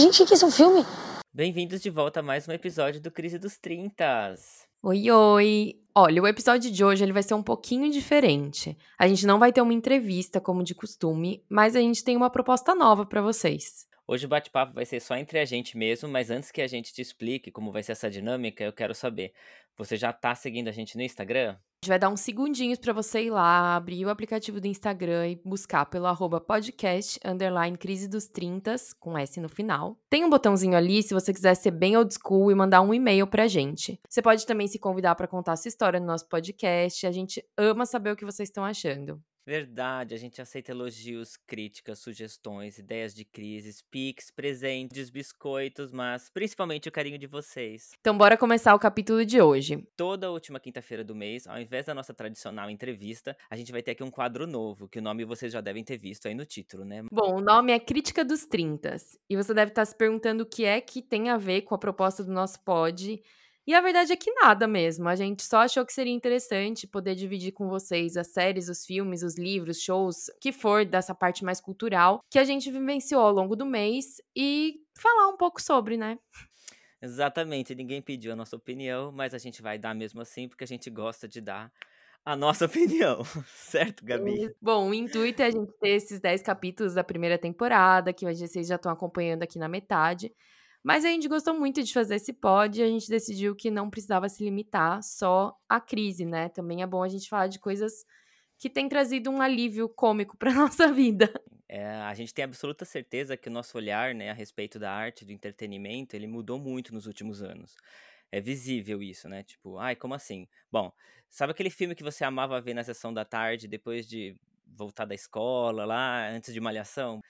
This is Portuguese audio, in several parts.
Gente, que é um filme? Bem-vindos de volta a mais um episódio do Crise dos Trintas. Oi, oi! Olha, o episódio de hoje ele vai ser um pouquinho diferente. A gente não vai ter uma entrevista como de costume, mas a gente tem uma proposta nova para vocês. Hoje o bate-papo vai ser só entre a gente mesmo, mas antes que a gente te explique como vai ser essa dinâmica, eu quero saber: você já tá seguindo a gente no Instagram? A gente vai dar uns segundinhos para você ir lá, abrir o aplicativo do Instagram e buscar pelo arroba podcast, underline crise dos 30, com S no final. Tem um botãozinho ali se você quiser ser bem old school e mandar um e-mail pra gente. Você pode também se convidar para contar sua história no nosso podcast. A gente ama saber o que vocês estão achando. Verdade, a gente aceita elogios, críticas, sugestões, ideias de crises, pics, presentes, biscoitos, mas principalmente o carinho de vocês. Então bora começar o capítulo de hoje. Toda última quinta-feira do mês, ao invés da nossa tradicional entrevista, a gente vai ter aqui um quadro novo, que o nome vocês já devem ter visto aí no título, né? Bom, o nome é Crítica dos Trintas. E você deve estar se perguntando o que é que tem a ver com a proposta do nosso pod e a verdade é que nada mesmo. A gente só achou que seria interessante poder dividir com vocês as séries, os filmes, os livros, shows, que for dessa parte mais cultural que a gente vivenciou ao longo do mês e falar um pouco sobre, né? Exatamente, ninguém pediu a nossa opinião, mas a gente vai dar mesmo assim porque a gente gosta de dar a nossa opinião, certo, Gabi? Bom, o intuito é a gente ter esses 10 capítulos da primeira temporada, que vocês já estão acompanhando aqui na metade. Mas a gente gostou muito de fazer esse pod e a gente decidiu que não precisava se limitar só à crise, né? Também é bom a gente falar de coisas que têm trazido um alívio cômico para nossa vida. É, a gente tem absoluta certeza que o nosso olhar, né, a respeito da arte, do entretenimento, ele mudou muito nos últimos anos. É visível isso, né? Tipo, ai, como assim? Bom, sabe aquele filme que você amava ver na sessão da tarde depois de voltar da escola lá, antes de malhação?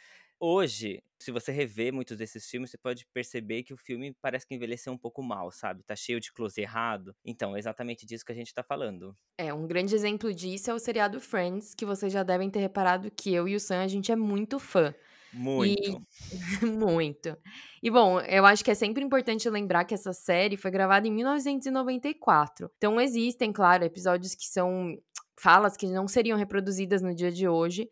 Hoje, se você rever muitos desses filmes, você pode perceber que o filme parece que envelheceu um pouco mal, sabe? Tá cheio de close errado. Então, é exatamente disso que a gente tá falando. É, um grande exemplo disso é o seriado Friends, que vocês já devem ter reparado que eu e o Sam, a gente é muito fã. Muito. E... muito. E bom, eu acho que é sempre importante lembrar que essa série foi gravada em 1994. Então existem, claro, episódios que são falas que não seriam reproduzidas no dia de hoje,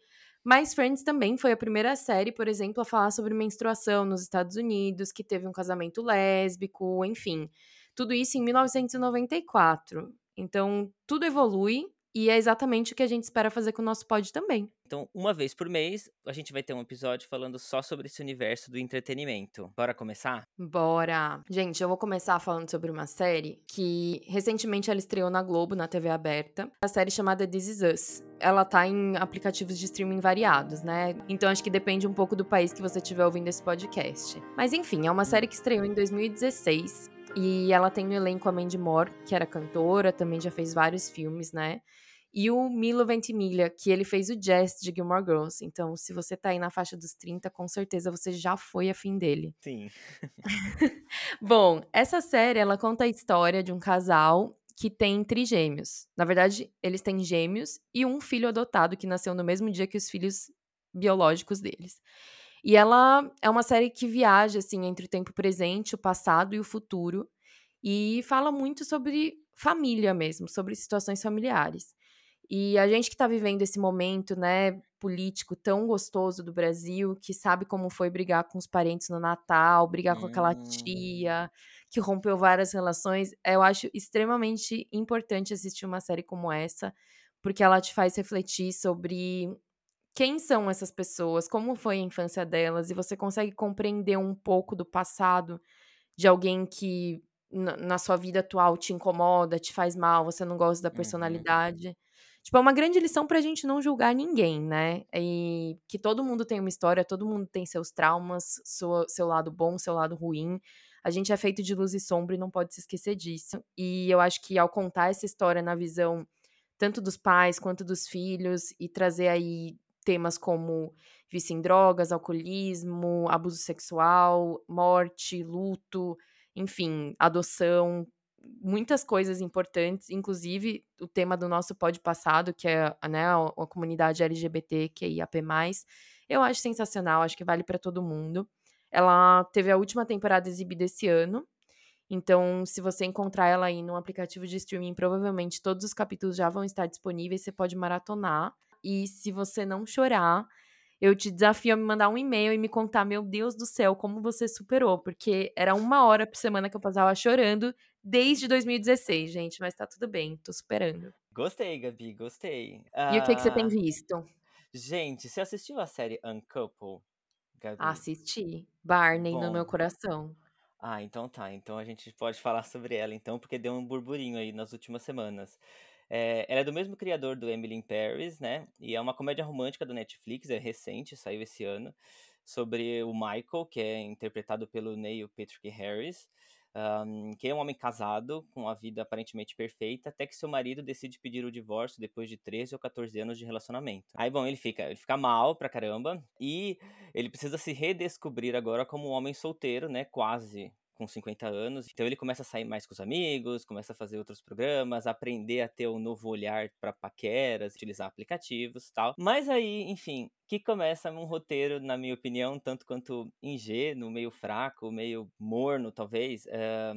mas Friends também foi a primeira série, por exemplo, a falar sobre menstruação nos Estados Unidos, que teve um casamento lésbico, enfim. Tudo isso em 1994. Então, tudo evolui e é exatamente o que a gente espera fazer com o nosso pod também. Então, uma vez por mês, a gente vai ter um episódio falando só sobre esse universo do entretenimento. Bora começar? Bora! Gente, eu vou começar falando sobre uma série que recentemente ela estreou na Globo, na TV aberta. A série chamada This Is Us. Ela tá em aplicativos de streaming variados, né? Então acho que depende um pouco do país que você estiver ouvindo esse podcast. Mas enfim, é uma série que estreou em 2016 e ela tem no elenco a Mandy Moore, que era cantora, também já fez vários filmes, né? E o Milo Ventimiglia, que ele fez o Jazz de Gilmore Girls. Então, se você tá aí na faixa dos 30, com certeza você já foi afim dele. Sim. Bom, essa série, ela conta a história de um casal que tem trigêmeos. Na verdade, eles têm gêmeos e um filho adotado que nasceu no mesmo dia que os filhos biológicos deles. E ela é uma série que viaja assim entre o tempo presente, o passado e o futuro e fala muito sobre família mesmo, sobre situações familiares. E a gente que está vivendo esse momento, né, político tão gostoso do Brasil, que sabe como foi brigar com os parentes no Natal, brigar hum. com aquela hum. tia, que rompeu várias relações, eu acho extremamente importante assistir uma série como essa, porque ela te faz refletir sobre quem são essas pessoas, como foi a infância delas, e você consegue compreender um pouco do passado de alguém que na sua vida atual te incomoda, te faz mal, você não gosta da uhum. personalidade. Uhum. Tipo, é uma grande lição pra gente não julgar ninguém, né? E que todo mundo tem uma história, todo mundo tem seus traumas, seu, seu lado bom, seu lado ruim. A gente é feito de luz e sombra e não pode se esquecer disso. E eu acho que ao contar essa história na visão tanto dos pais quanto dos filhos e trazer aí temas como vício em drogas, alcoolismo, abuso sexual, morte, luto, enfim, adoção, muitas coisas importantes, inclusive o tema do nosso pod passado, que é né, a, a comunidade LGBT, que é IAP+. Eu acho sensacional, acho que vale para todo mundo. Ela teve a última temporada exibida esse ano, então, se você encontrar ela aí num aplicativo de streaming, provavelmente todos os capítulos já vão estar disponíveis, você pode maratonar. E se você não chorar, eu te desafio a me mandar um e-mail e me contar, meu Deus do céu, como você superou, porque era uma hora por semana que eu passava chorando desde 2016, gente, mas tá tudo bem, tô superando. Gostei, Gabi, gostei. E o que, que você tem Ah, visto? gente, você assistiu a série Uncouple, Gabi? Assisti. Barney no meu Bom. coração. Ah, então tá. Então a gente pode falar sobre ela, então, porque deu um burburinho aí nas últimas semanas. É, ela é do mesmo criador do Emily in Paris, né? E é uma comédia romântica do Netflix, é recente, saiu esse ano, sobre o Michael, que é interpretado pelo Neil Patrick Harris, ahm, que é um homem casado, com uma vida aparentemente perfeita, até que seu marido decide pedir o divórcio depois de 13 ou 14 anos de relacionamento. Aí, bom, ele fica, ele fica mal pra caramba, e ele precisa se redescobrir agora como um homem solteiro, né? Quase com 50 anos. Então ele começa a sair mais com os amigos, começa a fazer outros programas, aprender a ter um novo olhar para paqueras, utilizar aplicativos, tal. Mas aí, enfim, que começa um roteiro, na minha opinião, tanto quanto ingênuo, meio fraco, meio morno, talvez. eh,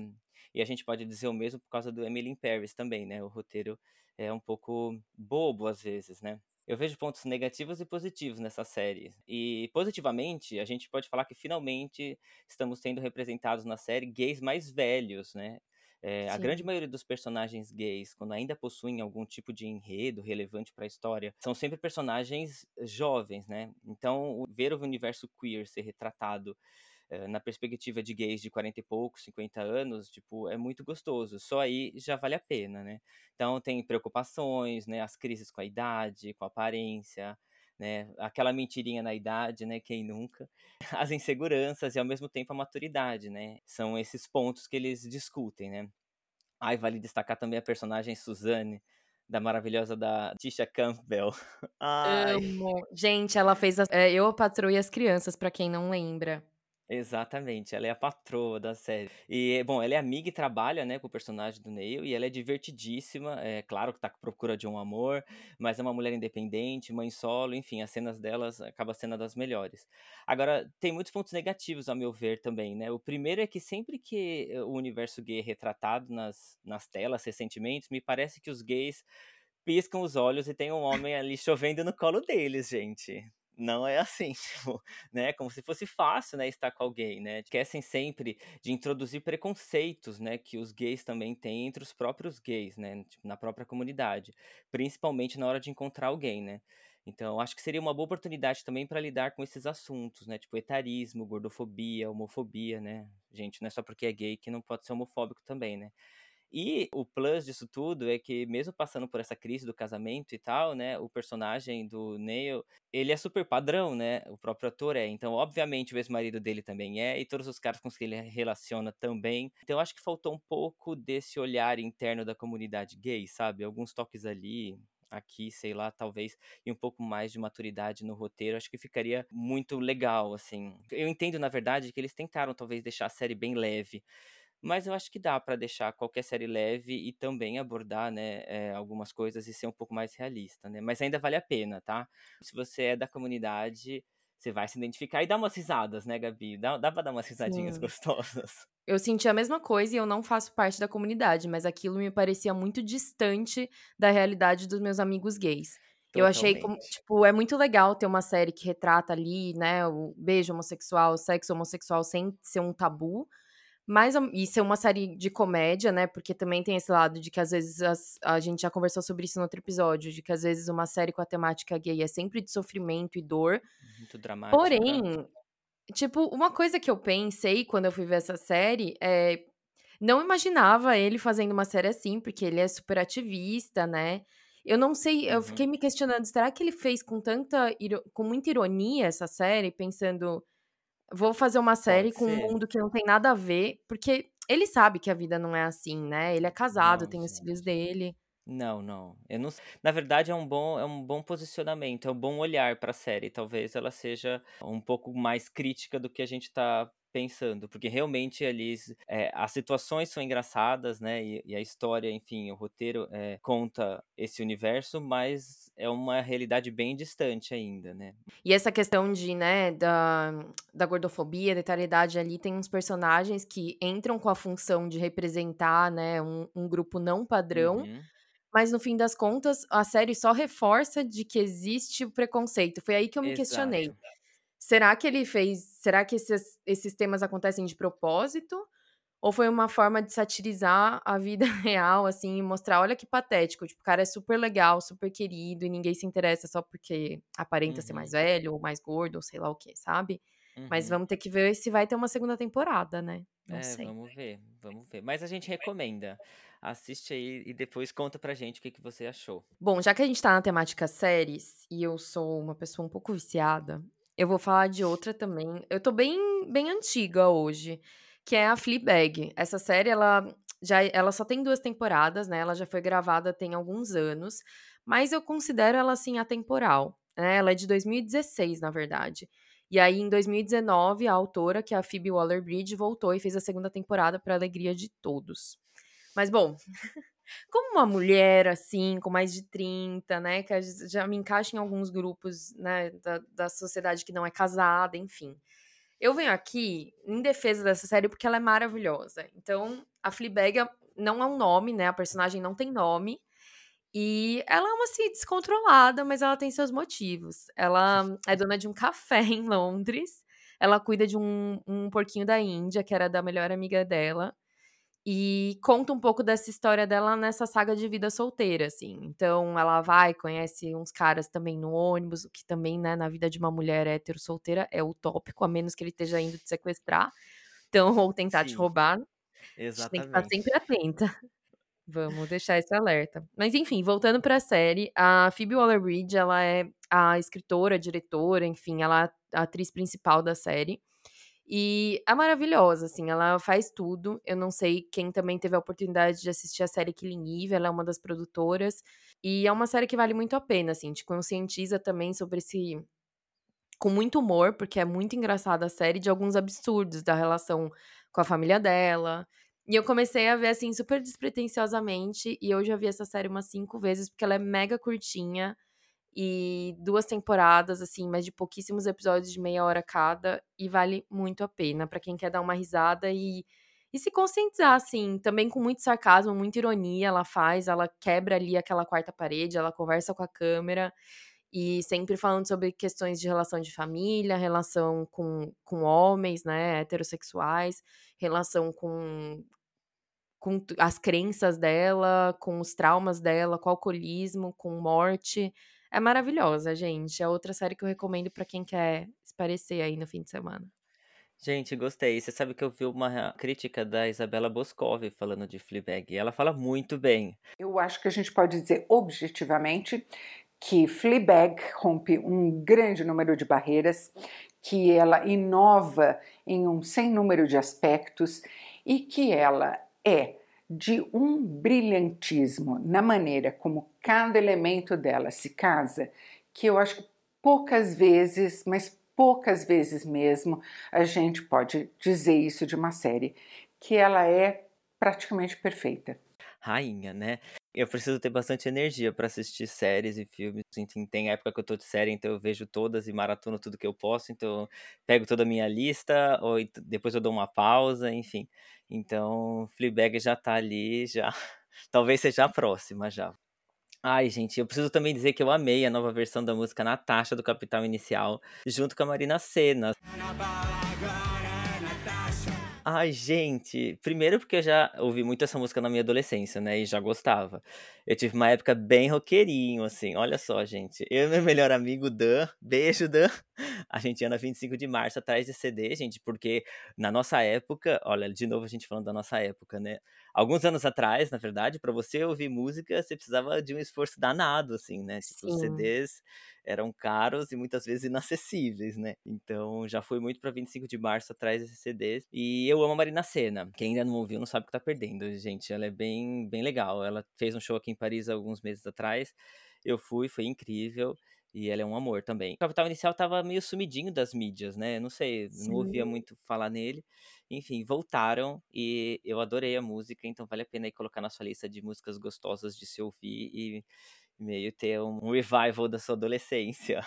e a gente pode dizer o mesmo por causa do Emily in Paris também, né? O roteiro é um pouco bobo às vezes, né? Eu vejo pontos negativos e positivos nessa série. E positivamente, a gente pode falar que finalmente estamos tendo representados na série gays mais velhos, né? É, a grande maioria dos personagens gays, quando ainda possuem algum tipo de enredo relevante para a história, são sempre personagens jovens, né? Então, ver o universo queer ser retratado na perspectiva de gays de 40 e poucos, 50 anos, tipo, é muito gostoso. Só aí já vale a pena, né? Então tem preocupações, né? As crises com a idade, com a aparência, né? Aquela mentirinha na idade, né? Quem nunca? As inseguranças e ao mesmo tempo a maturidade, né? São esses pontos que eles discutem, né? Ai, vale destacar também a personagem Suzanne, da maravilhosa da Tisha Campbell. Ai. Amo. Gente, ela fez é, Eu, e as Crianças, pra quem não lembra. Exatamente, ela é a patroa da série. E, bom, ela é amiga e trabalha, né, com o personagem do Neil, e ela é divertidíssima, é claro que tá à procura de um amor, mas é uma mulher independente, mãe solo, enfim, as cenas delas acabam sendo das melhores. Agora, tem muitos pontos negativos, ao meu ver, também, né? O primeiro é que sempre que eh, o universo gay é retratado nas, nas telas recentemente, me parece que os gays piscam os olhos e tem um homem ali chovendo no colo deles, gente. Não é assim, tipo, né? Como se fosse fácil, né, estar com alguém, né? Esquecem sempre de introduzir preconceitos, né, que os gays também têm entre os próprios gays, né, tipo, na própria comunidade, principalmente na hora de encontrar alguém, né? Então, acho que seria uma boa oportunidade também para lidar com esses assuntos, né? Tipo etarismo, gordofobia, homofobia, né? Gente, não é só porque é gay que não pode ser homofóbico também, né? E o plus disso tudo é que, mesmo passando por essa crise do casamento e tal, né, o personagem do Neil, ele é super padrão, né, o próprio ator é. Então, obviamente, o ex-marido dele também é, e todos os caras com os que ele relaciona também. Então, acho que faltou um pouco desse olhar interno da comunidade gay, sabe? Alguns toques ali, aqui, sei lá, talvez, e um pouco mais de maturidade no roteiro, acho que ficaria muito legal, assim. Eu entendo, na verdade, que eles tentaram talvez deixar a série bem leve, mas eu acho que dá pra deixar qualquer série leve e também abordar, né, eh, algumas coisas e ser um pouco mais realista, né? Mas ainda vale a pena, tá? Se você é da comunidade, você vai se identificar e dá umas risadas, né, Gabi? Dá, dá pra dar umas risadinhas Sim. gostosas. Eu senti a mesma coisa e eu não faço parte da comunidade, mas aquilo me parecia muito distante da realidade dos meus amigos gays. Eu achei como, Totalmente. tipo, é muito legal ter uma série que retrata ali, né, o beijo homossexual, o sexo homossexual sem ser um tabu, mas ao- e ser uma série de comédia, né, porque também tem esse lado de que às vezes as- a gente já conversou sobre isso no outro episódio, de que às vezes uma série com a temática gay é sempre de sofrimento e dor. Muito dramática. Porém, Tipo, uma coisa que eu pensei quando eu fui ver essa série é. Não imaginava ele fazendo uma série assim, porque ele é super ativista, né? Eu não sei, eu Uhum. fiquei me questionando, será que ele fez com tanta, com muita ironia essa série, pensando, vou fazer uma série com um mundo que não tem nada a ver, porque ele sabe que a vida não é assim, né? Ele é casado, Não, tem os filhos gente. dele. Não, não. Eu não na verdade é um bom é um bom posicionamento, é um bom olhar pra série, talvez ela seja um pouco mais crítica do que a gente tá pensando, porque realmente ali eh, as situações são engraçadas, né, e e a história, enfim, o roteiro, eh, conta esse universo, mas é uma realidade bem distante ainda, né. E essa questão de, né, da da gordofobia, da etariedade ali, tem uns personagens que entram com a função de representar, né, um um grupo não padrão, Uhum. mas no fim das contas, a série só reforça de que existe o preconceito. Foi aí que eu me questionei. Será que ele fez será que esses esses temas acontecem de propósito, ou foi uma forma de satirizar a vida real, assim, e mostrar: "Olha que patético, tipo, o cara é super legal, super querido e ninguém se interessa só porque aparenta ser mais Uhum. velho ou mais gordo ou sei lá o quê", sabe. Mas Uhum. vamos ter que ver se vai ter uma segunda temporada, né, não É, sei. vamos ver, vamos ver. Mas a gente recomenda. Assiste aí e depois conta pra gente o que que você achou. Bom, já que a gente tá na temática séries, e eu sou uma pessoa um pouco viciada, eu vou falar de outra também. Eu tô bem bem antiga hoje, que é a Fleabag. Essa série ela já ela só tem 2 temporadas, né, ela já foi gravada tem alguns anos, mas eu considero ela, assim, atemporal, né, ela é de 2016, na verdade. E aí em 2019 a autora, que é a Phoebe Waller-Bridge, voltou e fez a segunda temporada pra alegria de todos. Mas bom, como uma mulher, assim, com mais de 30, né, que já me encaixa em alguns grupos, né, da da sociedade que não é casada, enfim. Eu venho aqui em defesa dessa série, porque ela é maravilhosa. Então, a Fleabag é não é um nome, né, a personagem não tem nome, e ela é uma, assim, descontrolada, mas ela tem seus motivos. Ela é dona de um café em Londres, ela cuida de um um porquinho da Índia, que era da melhor amiga dela, e conta um pouco dessa história dela nessa saga de vida solteira, assim. Então ela vai, conhece uns caras também no ônibus, o que também, né, na vida de uma mulher hétero solteira é utópico, a menos que ele esteja indo te sequestrar, então ou tentar te Sim, roubar. A gente tem que estar exatamente. sempre atenta. Vamos deixar esse alerta. Mas enfim, voltando pra série, a Phoebe Waller-Bridge, ela é a escritora, diretora, enfim, ela é a atriz principal da série, e é maravilhosa, assim, ela faz tudo. Eu não sei quem também teve a oportunidade de assistir a série Killing Eve, ela é uma das produtoras, e é uma série que vale muito a pena, assim, te conscientiza também sobre esse com muito humor, porque é muito engraçada a série, de alguns absurdos da relação com a família dela. E eu comecei a ver, assim, super despretensiosamente, e eu já vi essa série umas 5 vezes, porque ela é mega curtinha, e 2 temporadas, assim, mas de pouquíssimos episódios de meia hora cada, e vale muito a pena pra quem quer dar uma risada e e se conscientizar, assim, também com muito sarcasmo, muita ironia ela faz, ela quebra ali aquela 4ª parede, ela conversa com a câmera, e sempre falando sobre questões de relação de família, relação com com homens, né, heterossexuais, relação com com as crenças dela, com os traumas dela, com o alcoolismo, com morte. É maravilhosa, gente, é outra série que eu recomendo pra quem quer espairecer aí no fim de semana. Gente, gostei. Você sabe que eu vi uma crítica da Isabella Boscov falando de Fleabag, e ela fala muito bem. Eu acho que a gente pode dizer objetivamente que Fleabag rompe um grande número de barreiras, que ela inova em um sem número de aspectos e que ela é de um brilhantismo na maneira como cada elemento dela se casa, que eu acho que poucas vezes, mas poucas vezes mesmo, a gente pode dizer isso de uma série, que ela é praticamente perfeita. Rainha, né. Eu preciso ter bastante energia pra assistir séries e filmes, enfim, tem época que eu tô de série, então eu vejo todas e maratono tudo que eu posso, então pego toda a minha lista, ou depois eu dou uma pausa, enfim. Então Fleabag já tá ali, já talvez seja a próxima já. Ai gente, eu preciso também dizer que eu amei a nova versão da música Natasha do Capital Inicial, junto com a Marina Sena. Ai gente, primeiro porque eu já ouvi muito essa música na minha adolescência, né, e já gostava. Eu tive uma época bem roqueirinho, assim, olha só gente, eu e meu melhor amigo Dan, beijo Dan, a gente ia na 25 de março atrás de CD, gente, porque na nossa época, olha, de novo a gente falando da nossa época, né? Alguns anos atrás, na verdade, para você ouvir música, você precisava de um esforço danado, assim, né? Tipo, os. CDs eram caros e muitas vezes inacessíveis, né? Então já fui muito para 25 de março atrás desses CDs. E eu amo a Marina Senna. Quem ainda não ouviu não sabe o que tá perdendo, gente. Ela é bem, bem legal. Ela fez um show aqui em Paris alguns meses atrás. Eu fui, foi incrível. E ela é um amor também. O Capital Inicial tava meio sumidinho das mídias, né? Não sei, não ouvia Sim. muito falar nele. Enfim, voltaram e eu adorei a música, então vale a pena aí colocar na sua lista de músicas gostosas de se ouvir e meio ter um revival da sua adolescência.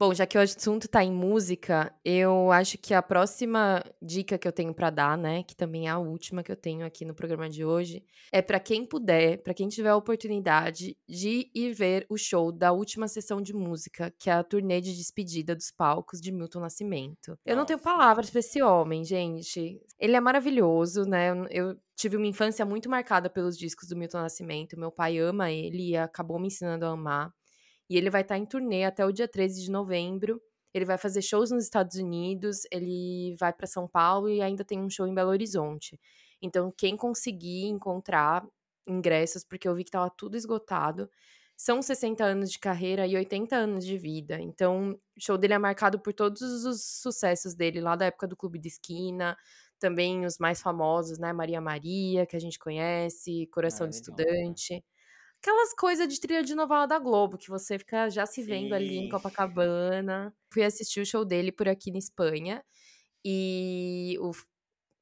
Bom, já que o assunto tá em música, eu acho que a próxima dica que eu tenho pra dar, né, que também é a última que eu tenho aqui no programa de hoje, é pra quem puder, pra quem tiver a oportunidade de ir ver o show da última sessão de música, que é a turnê de despedida dos palcos de Milton Nascimento. Eu não tenho palavras pra esse homem, gente. Ele é maravilhoso, né? Eu tive uma infância muito marcada pelos discos do Milton Nascimento. Meu pai ama ele e acabou me ensinando a amar. E ele vai estar em turnê até o dia 13 de novembro. Ele vai fazer shows nos Estados Unidos, ele vai para São Paulo e ainda tem um show em Belo Horizonte. Então, quem conseguir encontrar ingressos, porque eu vi que tava tudo esgotado, são 60 anos de carreira e 80 anos de vida. Então, o show dele é marcado por todos os sucessos dele lá da época do Clube de Esquina, também os mais famosos, né? Maria Maria, que a gente conhece, Coração de Maravilhosa. Estudante. Aquelas coisas de trilha de novela da Globo, que você fica já se vendo ali em Sim. Copacabana. Fui assistir o show dele por aqui na Espanha. E o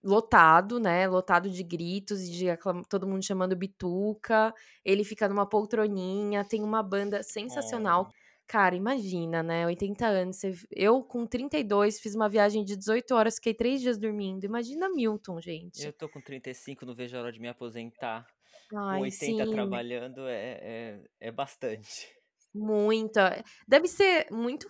lotado, né? Lotado de gritos e de todo mundo chamando bituca. Ele fica numa poltroninha, tem uma banda sensacional. Oh. Cara, imagina, né? 80 anos. você- Eu, com 32, fiz uma viagem de 18 horas, fiquei três dias dormindo. Imagina Milton, gente. Eu tô com 35, não vejo a hora de me aposentar. Ai, 80 sim. trabalhando é, é, é bastante. Muita. Deve ser muito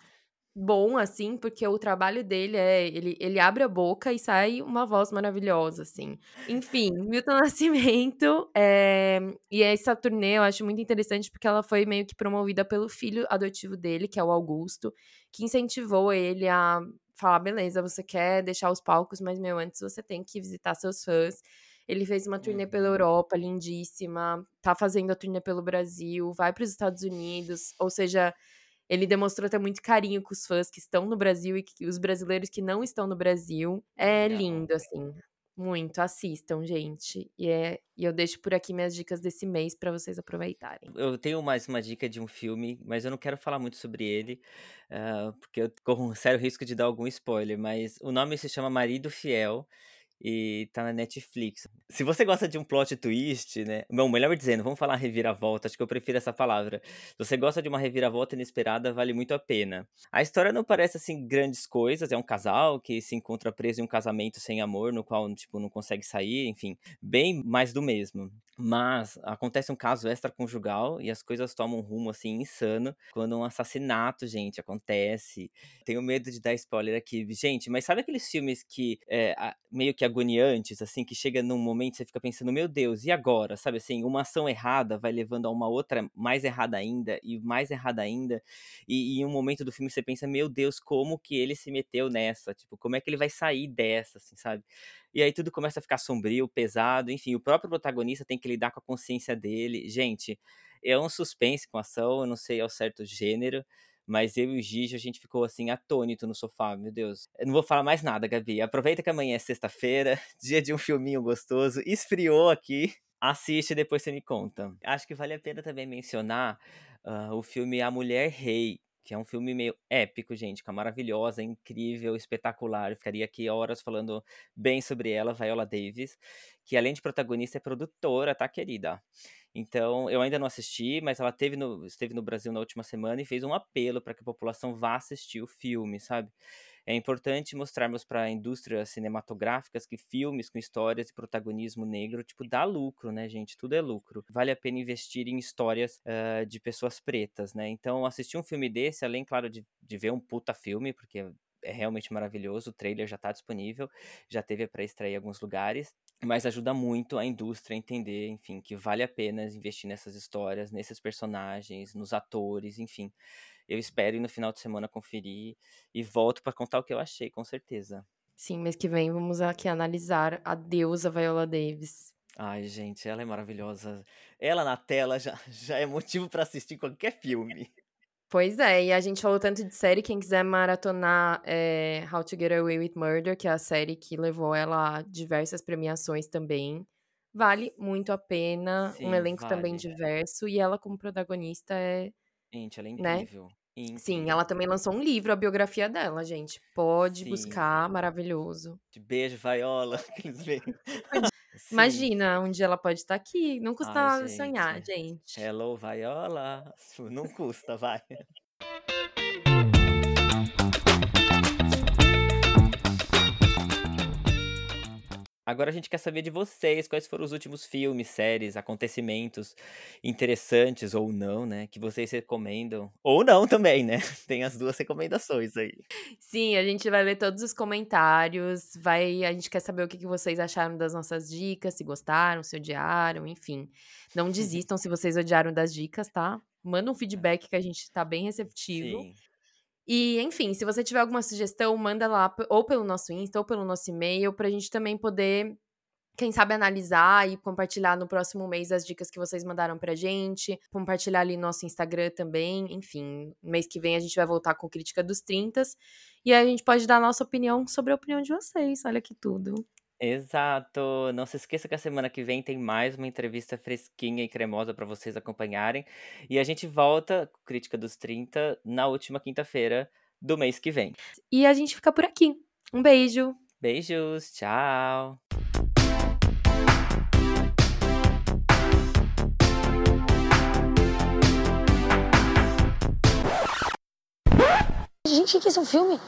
bom, assim, porque o trabalho dele é. Ele, ele abre a boca e sai uma voz maravilhosa, assim. Enfim, Milton Nascimento. é, E essa turnê eu acho muito interessante porque ela foi meio que promovida pelo filho adotivo dele, que é o Augusto, que incentivou ele a falar: beleza, você quer deixar os palcos, mas, meu, antes você tem que visitar seus fãs. Ele fez uma turnê pela Uhum. Europa, lindíssima. Tá fazendo a turnê pelo Brasil, vai para os Estados Unidos. Ou seja, ele demonstrou até muito carinho com os fãs que estão no Brasil e que, os brasileiros que não estão no Brasil. É lindo, assim. Muito. Assistam, gente. E, é, e eu deixo por aqui minhas dicas desse mês para vocês aproveitarem. Eu tenho mais uma dica de um filme, mas eu não quero falar muito sobre ele, ah, porque eu corro um sério risco de dar algum spoiler. Mas o nome se chama Marido Fiel e tá na Netflix. Se você gosta de um plot twist, né? Bom, melhor dizendo, vamos falar reviravolta, acho que eu prefiro essa palavra. Se você gosta de uma reviravolta inesperada, vale muito a pena. A história não parece assim grandes coisas, é um casal que se encontra preso em um casamento sem amor, no qual tipo não consegue sair, enfim, bem mais do mesmo. Mas acontece um caso extraconjugal e as coisas tomam um rumo assim insano quando um assassinato, gente, acontece. Tenho medo de dar spoiler aqui, gente, mas sabe aqueles filmes que é, meio que agoniantes, assim, que chega num momento você fica pensando, meu Deus, e agora? Sabe assim, uma ação errada vai levando a uma outra mais errada ainda e mais errada ainda. E, e em um momento do filme você pensa, meu Deus, como que ele se meteu nessa? Tipo, como é que ele vai sair dessa, assim, sabe? E aí tudo começa a ficar sombrio, pesado, enfim, o próprio protagonista tem que lidar com a consciência dele. Gente, é um suspense com ação, eu não sei ao certo gênero, mas eu e o Gigi, a gente ficou assim, atônito no sofá, meu Deus. Eu não vou falar mais nada, Gabi. Aproveita que amanhã é sexta-feira, dia de um filminho gostoso, esfriou aqui. Assiste e depois você me conta. Acho que vale a pena também mencionar ah, o filme A Mulher Rei, que é um filme meio épico, gente, que é maravilhosa, incrível, espetacular. Eu ficaria aqui horas falando bem sobre ela, Viola Davis, que além de protagonista é produtora, tá, querida? Então, eu ainda não assisti, mas ela teve no- esteve no Brasil na última semana e fez um apelo para que a população vá assistir o filme, sabe? É importante mostrarmos para indústrias cinematográficas que filmes com histórias e protagonismo negro, tipo, dá lucro, né, gente? Tudo é lucro. Vale a pena investir em histórias ah, de pessoas pretas, né? Então, assistir um filme desse, além, claro, de, de ver um puta filme, porque é realmente maravilhoso, o trailer já tá disponível, já teve para em alguns lugares, mas ajuda muito a indústria a entender, enfim, que vale a pena investir nessas histórias, nesses personagens, nos atores, enfim. Eu espero ir no final de semana conferir e volto pra contar o que eu achei, com certeza. Sim, mês que vem vamos aqui analisar a deusa Viola Davis. Ai, gente, ela é maravilhosa. Ela na tela já, já é motivo pra assistir qualquer filme. Pois é, e a gente falou tanto de série, quem quiser maratonar é, How to Get Away with Murder, que é a série que levou ela a diversas premiações também. Vale muito a pena, um Sim, elenco também vale. diverso, e ela como protagonista é, Gente, ela é né? incrível. Sim, Incrível. ela também lançou um livro, a biografia dela, gente. Pode Sim. buscar, maravilhoso. De beijo. Sim. Imagina, um dia ela pode estar aqui, não custa Ai, gente. sonhar, gente. Hello, Viola. Não custa, vai. Agora a gente quer saber de vocês, quais foram os últimos filmes, séries, acontecimentos interessantes ou não, né, que vocês recomendam. Ou não também, né? Tem as duas recomendações aí. Sim, a gente vai ler todos os comentários, vai, a gente quer saber o que que vocês acharam das nossas dicas, se gostaram, se odiaram, enfim. Não desistam se vocês odiaram das dicas, tá? Manda um feedback que a gente tá bem receptivo. Sim. E, enfim, se você tiver alguma sugestão, manda lá ou pelo nosso Insta ou pelo nosso e-mail pra gente também poder, quem sabe, analisar e compartilhar no próximo mês as dicas que vocês mandaram pra gente. Compartilhar ali no nosso Instagram também. Enfim, mês que vem a gente vai voltar com Crítica dos 30 e aí a gente pode dar a nossa opinião sobre a opinião de vocês. Olha que tudo. Exato. Não se esqueça que a semana que vem tem mais uma entrevista fresquinha e cremosa para vocês acompanharem. E a gente volta com Crítica dos 30 na última quinta-feira do mês que vem. E a gente fica por aqui. Um beijo. Beijos, tchau. Gente, que isso é um filme?